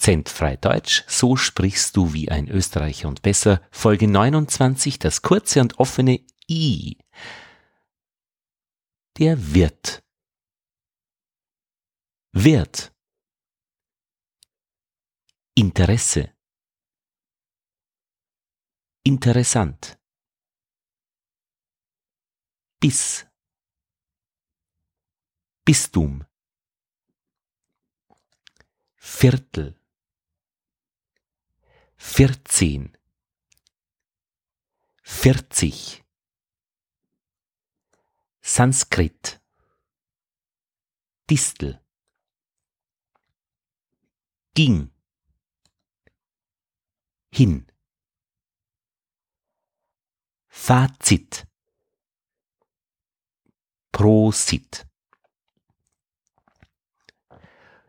Akzentfrei Deutsch, so sprichst du wie ein Österreicher und besser. Folge 29, das kurze und offene I. Der Wirt. Wirt. Interesse. Interessant. Bis. Bistum. Viertel. Vierzehn. Vierzig. Sanskrit. Distel. Ging. Hin. Fazit. Prosit.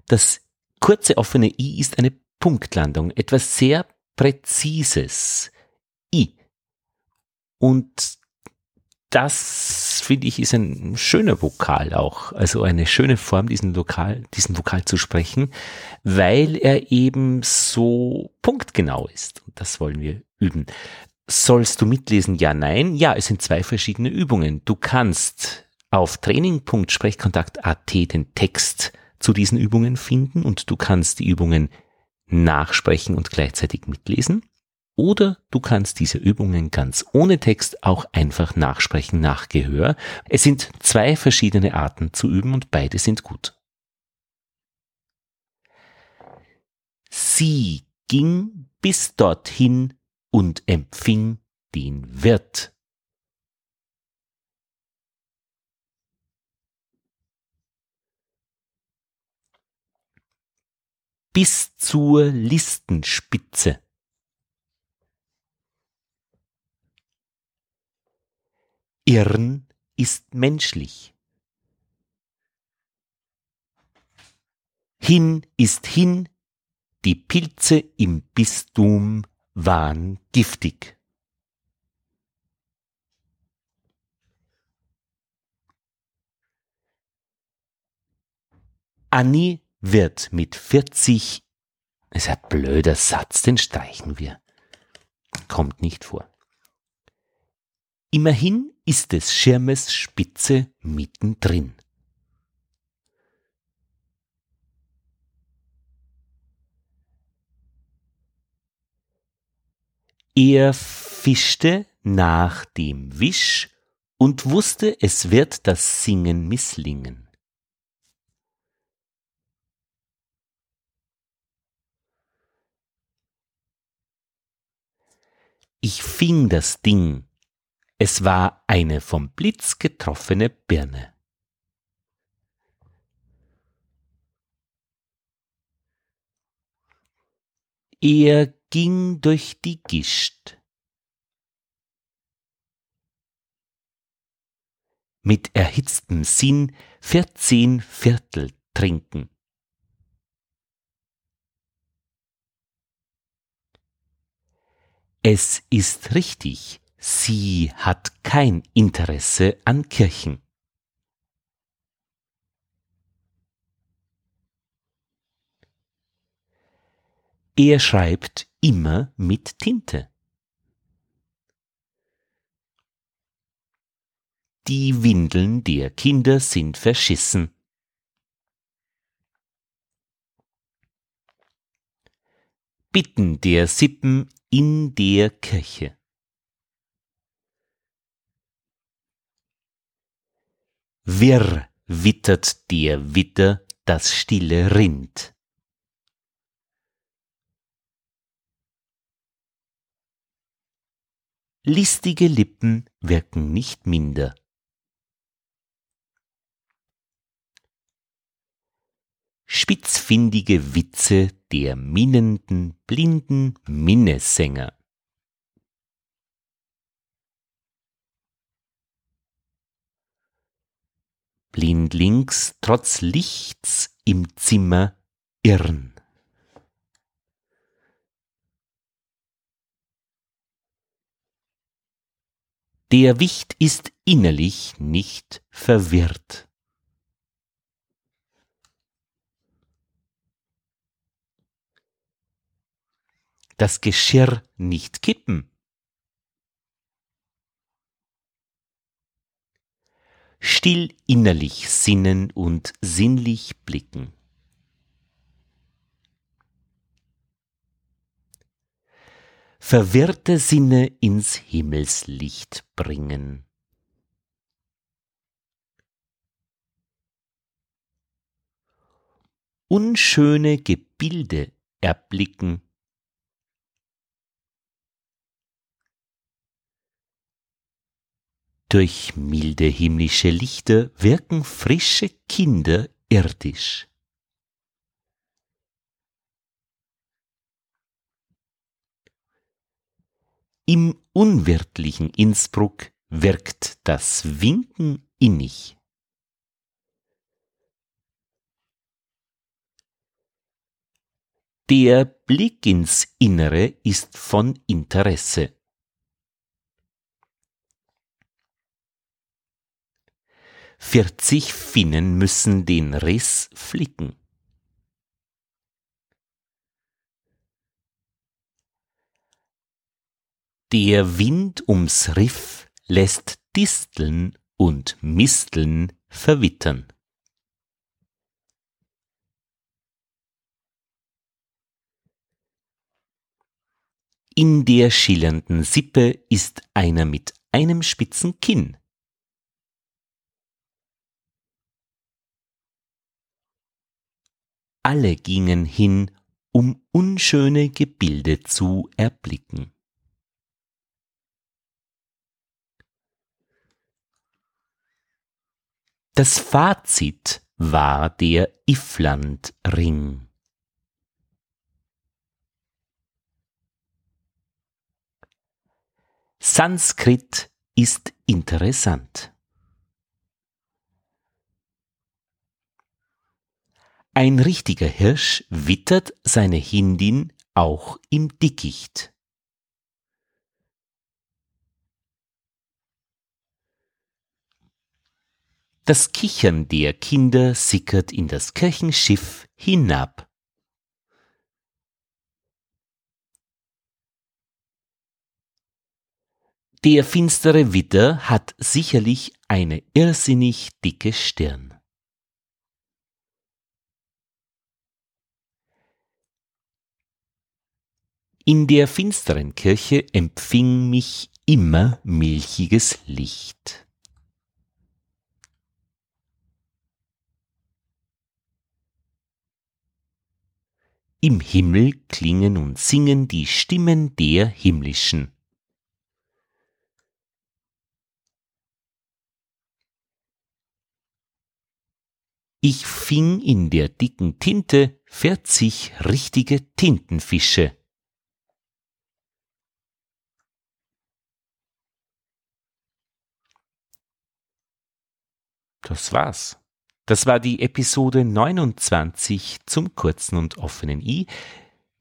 Das kurze offene I ist eine Punktlandung, etwas sehr Präzises. I. Und das finde ich ist ein schöner Vokal auch, also eine schöne Form, diesen Lokal, diesen Vokal zu sprechen, weil er eben so punktgenau ist. Und das wollen wir üben. Sollst du mitlesen? Ja, nein. Ja, es sind zwei verschiedene Übungen. Du kannst auf training.sprechkontakt.at den Text zu diesen Übungen finden und du kannst die Übungen nachsprechen und gleichzeitig mitlesen. Oder du kannst diese Übungen ganz ohne Text auch einfach nachsprechen nach Gehör. Es sind zwei verschiedene Arten zu üben und beide sind gut. Sie ging bis dorthin und empfing den Wirt. Bis zur Listenspitze. Irren ist menschlich. Hin ist hin, die Pilze im Bistum waren giftig. Annie wird mit 40, ist ein blöder Satz, den streichen wir. Kommt nicht vor. Immerhin ist des Schirmes Spitze mittendrin. Er fischte nach dem Wisch und wusste, es wird das Singen misslingen. Ich fing das Ding. Es war eine vom Blitz getroffene Birne. Er ging durch die Gischt. Mit erhitztem Sinn vierzehn Viertel trinken. Es ist richtig, sie hat kein Interesse an Kirchen. Er schreibt immer mit Tinte. Die Windeln der Kinder sind verschissen. Bitten der Sippen in der Kirche. Wirr wittert der Witter das stille Rind. Listige Lippen wirken nicht minder. Spitzfindige Witze der minnenden, blinden Minnesänger. Blindlings trotz Lichts im Zimmer irren. Der Wicht ist innerlich nicht verwirrt. Das Geschirr nicht kippen. Still innerlich sinnen und sinnlich blicken. Verwirrte Sinne ins Himmelslicht bringen. Unschöne Gebilde erblicken. Durch milde himmlische Lichter wirken frische Kinder irdisch. Im unwirtlichen Innsbruck wirkt das Winken innig. Der Blick ins Innere ist von Interesse. Vierzig Finnen müssen den Riss flicken. Der Wind ums Riff lässt Disteln und Misteln verwittern. In der schillernden Sippe ist einer mit einem spitzen Kinn. Alle gingen hin, um unschöne Gebilde zu erblicken. Das Fazit war der Ifflandring. Sanskrit ist interessant. Ein richtiger Hirsch wittert seine Hindin auch im Dickicht. Das Kichern der Kinder sickert in das Kirchenschiff hinab. Der finstere Widder hat sicherlich eine irrsinnig dicke Stirn. In der finsteren Kirche empfing mich immer milchiges Licht. Im Himmel klingen und singen die Stimmen der Himmlischen. Ich fing in der dicken Tinte vierzig richtige Tintenfische. Das war's. Das war die Episode 29 zum kurzen und offenen I.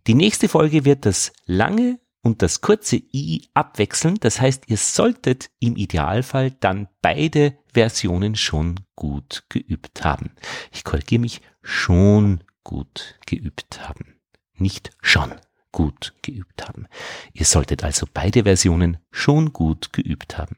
Die nächste Folge wird das lange und das kurze i abwechseln. Das heißt, ihr solltet im Idealfall dann beide Versionen schon gut geübt haben. Ich korrigiere mich, schon gut geübt haben. Nicht schon gut geübt haben. Ihr solltet also beide Versionen schon gut geübt haben.